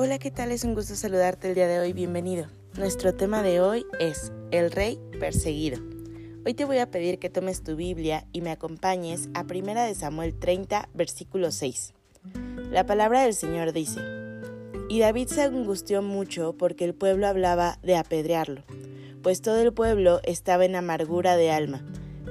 Hola, ¿qué tal? Es un gusto saludarte el día de hoy. Bienvenido. Nuestro tema de hoy es El Rey Perseguido. Hoy te voy a pedir que tomes tu Biblia y me acompañes a 1 de Samuel 30, versículo 6. La palabra del Señor dice, Y David se angustió mucho porque el pueblo hablaba de apedrearlo, pues todo el pueblo estaba en amargura de alma,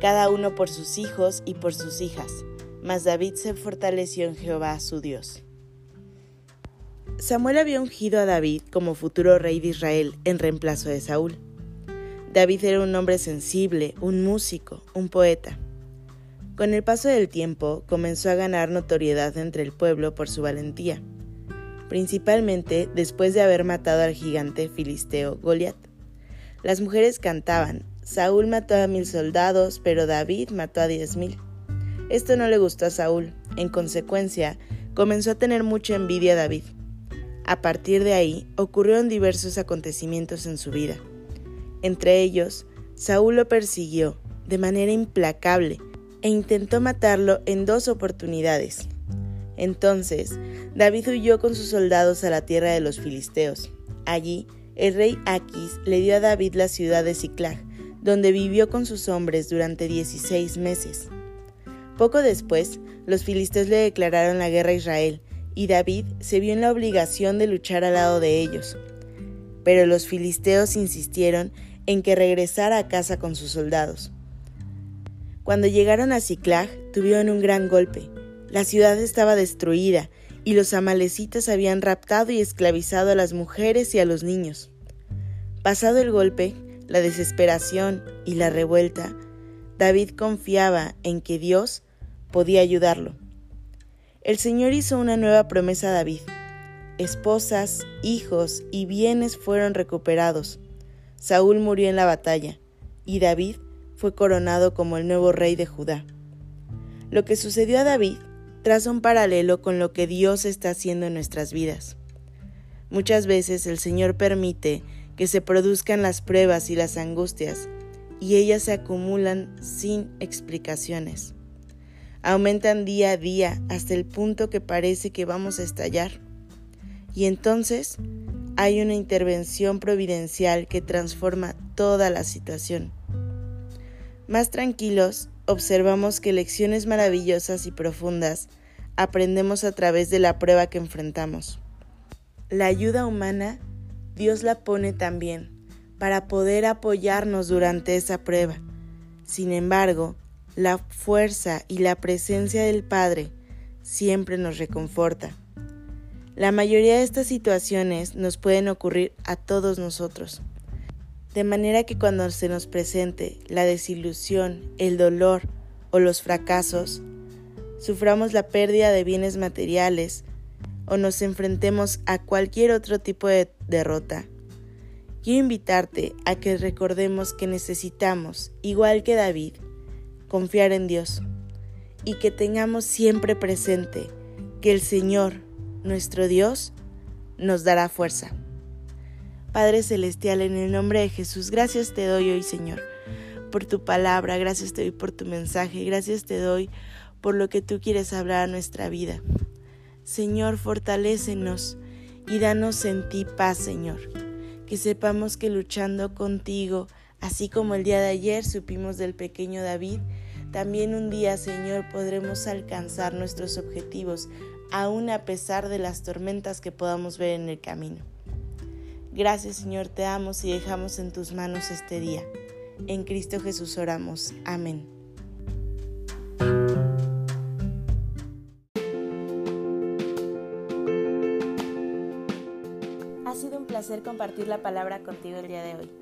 cada uno por sus hijos y por sus hijas, mas David se fortaleció en Jehová su Dios. Samuel había ungido a David como futuro rey de Israel en reemplazo de Saúl. David era un hombre sensible, un músico, un poeta. Con el paso del tiempo comenzó a ganar notoriedad entre el pueblo por su valentía, principalmente después de haber matado al gigante filisteo Goliat. Las mujeres cantaban, Saúl mató a mil soldados, pero David mató a diez mil. Esto no le gustó a Saúl, en consecuencia, comenzó a tener mucha envidia a David. A partir de ahí ocurrieron diversos acontecimientos en su vida. Entre ellos, Saúl lo persiguió de manera implacable e intentó matarlo en dos oportunidades. Entonces, David huyó con sus soldados a la tierra de los filisteos. Allí, el rey Aquis le dio a David la ciudad de Ciclag, donde vivió con sus hombres durante 16 meses. Poco después, los filisteos le declararon la guerra a Israel y David se vio en la obligación de luchar al lado de ellos. Pero los filisteos insistieron en que regresara a casa con sus soldados. Cuando llegaron a Ciclag, tuvieron un gran golpe. La ciudad estaba destruida y los amalecitas habían raptado y esclavizado a las mujeres y a los niños. Pasado el golpe, la desesperación y la revuelta, David confiaba en que Dios podía ayudarlo. El Señor hizo una nueva promesa a David. Esposas, hijos y bienes fueron recuperados. Saúl murió en la batalla y David fue coronado como el nuevo rey de Judá. Lo que sucedió a David traza un paralelo con lo que Dios está haciendo en nuestras vidas. Muchas veces el Señor permite que se produzcan las pruebas y las angustias, y ellas se acumulan sin explicaciones aumentan día a día hasta el punto que parece que vamos a estallar. Y entonces hay una intervención providencial que transforma toda la situación. Más tranquilos, observamos que lecciones maravillosas y profundas aprendemos a través de la prueba que enfrentamos. La ayuda humana, Dios la pone también para poder apoyarnos durante esa prueba. Sin embargo, la fuerza y la presencia del Padre siempre nos reconforta. La mayoría de estas situaciones nos pueden ocurrir a todos nosotros, de manera que cuando se nos presente la desilusión, el dolor o los fracasos, suframos la pérdida de bienes materiales o nos enfrentemos a cualquier otro tipo de derrota. Quiero invitarte a que recordemos que necesitamos, igual que David, confiar en Dios y que tengamos siempre presente que el Señor, nuestro Dios, nos dará fuerza. Padre Celestial, en el nombre de Jesús, gracias te doy hoy, Señor, por tu palabra, gracias te doy por tu mensaje, gracias te doy por lo que tú quieres hablar a nuestra vida. Señor, fortalécenos y danos en ti paz, Señor. Que sepamos que luchando contigo, así como el día de ayer supimos del pequeño David, también un día, Señor, podremos alcanzar nuestros objetivos, aun a pesar de las tormentas que podamos ver en el camino. Gracias, Señor, te amo y dejamos en tus manos este día. En Cristo Jesús oramos. Amén. Ha sido un placer compartir la palabra contigo el día de hoy